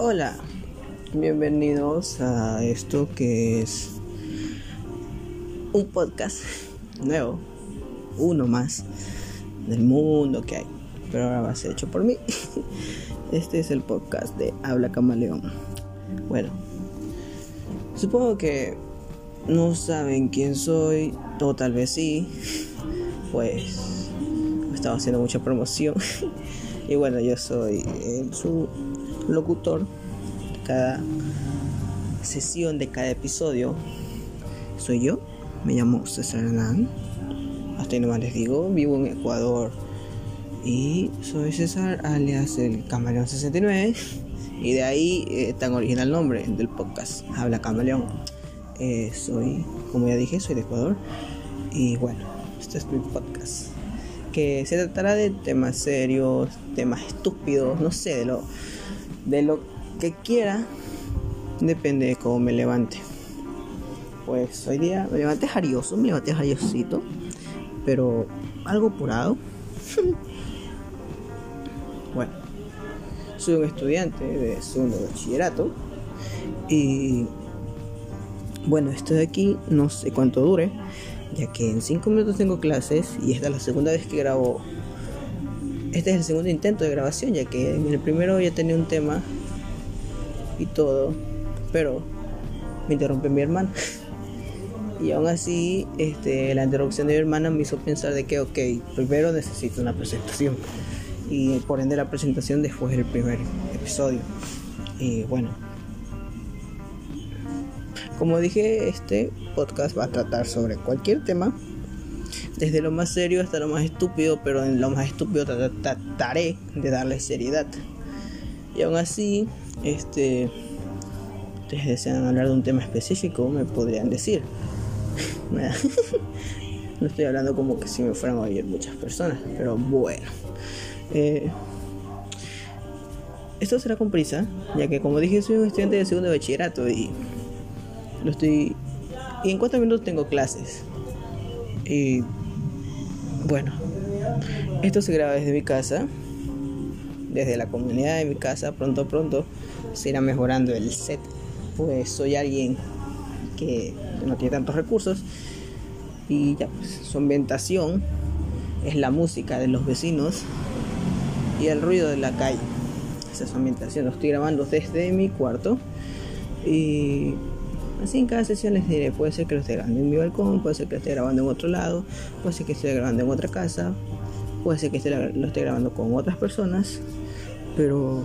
Hola, bienvenidos a esto que es un podcast nuevo, uno más del mundo que hay, pero ahora va a ser hecho por mí. Este es el podcast de Habla Camaleón. Bueno, supongo que no saben quién soy, o tal vez sí, pues estaba haciendo mucha promoción. y bueno, yo soy el, su locutor de cada sesión, de cada episodio. Soy yo, me llamo César Hernán. Hasta ahí nomás les digo, vivo en Ecuador. Y soy César, alias el Camaleón 69. Y de ahí eh, tan original nombre del podcast, Habla Camaleón. Eh, soy, como ya dije, soy de Ecuador. Y bueno, este es mi podcast. Que se tratará de temas serios, temas estúpidos, no sé, de lo, de lo que quiera. Depende de cómo me levante. Pues hoy día me levanté jarioso, me levanté jariosito. Pero algo apurado. bueno, soy un estudiante de segundo bachillerato. Y bueno, estoy aquí, no sé cuánto dure, ya que en 5 minutos tengo clases y esta es la segunda vez que grabo. Este es el segundo intento de grabación, ya que en el primero ya tenía un tema y todo, pero me interrumpe mi hermana. Y aún así, este, la interrupción de mi hermana me hizo pensar de que, ok, primero necesito una presentación. Y por ende la presentación después del primer episodio. Y bueno, como dije, este podcast va a tratar sobre cualquier tema, desde lo más serio hasta lo más estúpido, pero en lo más estúpido trataré de darle seriedad. Y aún así, este, ustedes desean hablar de un tema específico, me podrían decir. no estoy hablando como que si me fueran a oír muchas personas, pero bueno. Eh, esto será con prisa, ya que como dije soy un estudiante de segundo bachillerato y lo estoy y en cuatro minutos tengo clases. Bueno, esto se graba desde mi casa, desde la comunidad de mi casa. Pronto, pronto se irá mejorando el set, pues soy alguien que no tiene tantos recursos. Y ya, pues su ambientación es la música de los vecinos y el ruido de la calle. Esa es su ambientación. Lo estoy grabando desde mi cuarto. Y Así en cada sesión les diré, puede ser que lo esté grabando en mi balcón, puede ser que lo esté grabando en otro lado, puede ser que esté grabando en otra casa, puede ser que lo esté grabando con otras personas, pero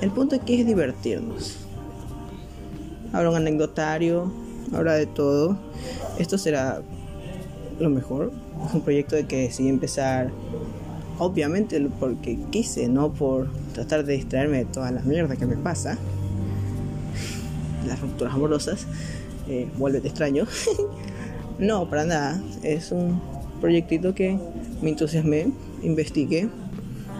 el punto aquí es divertirnos. Habrá un anecdotario, habrá de todo. Esto será lo mejor. Es un proyecto de que decidí empezar, obviamente porque quise, no por tratar de distraerme de toda la mierda que me pasa las rupturas amorosas, eh, vuélvete extraño. no, para nada. Es un proyectito que me entusiasmé, investigué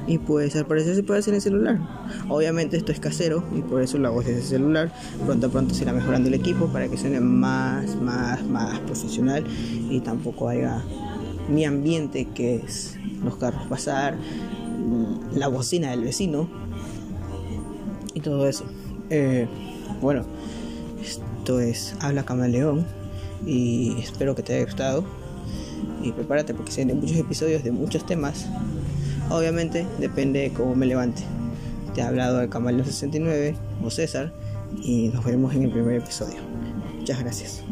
y pues al parecer se puede hacer en el celular. Obviamente esto es casero y por eso lo hago desde el celular. Pronto a pronto se irá mejorando el equipo para que suene más, más, más profesional y tampoco haya mi ambiente que es los carros pasar, la bocina del vecino y todo eso. Eh, bueno, esto es Habla Camaleón y espero que te haya gustado. Y prepárate porque se muchos episodios de muchos temas. Obviamente depende de cómo me levante. Te ha hablado de Camaleón 69 o César y nos vemos en el primer episodio. Muchas gracias.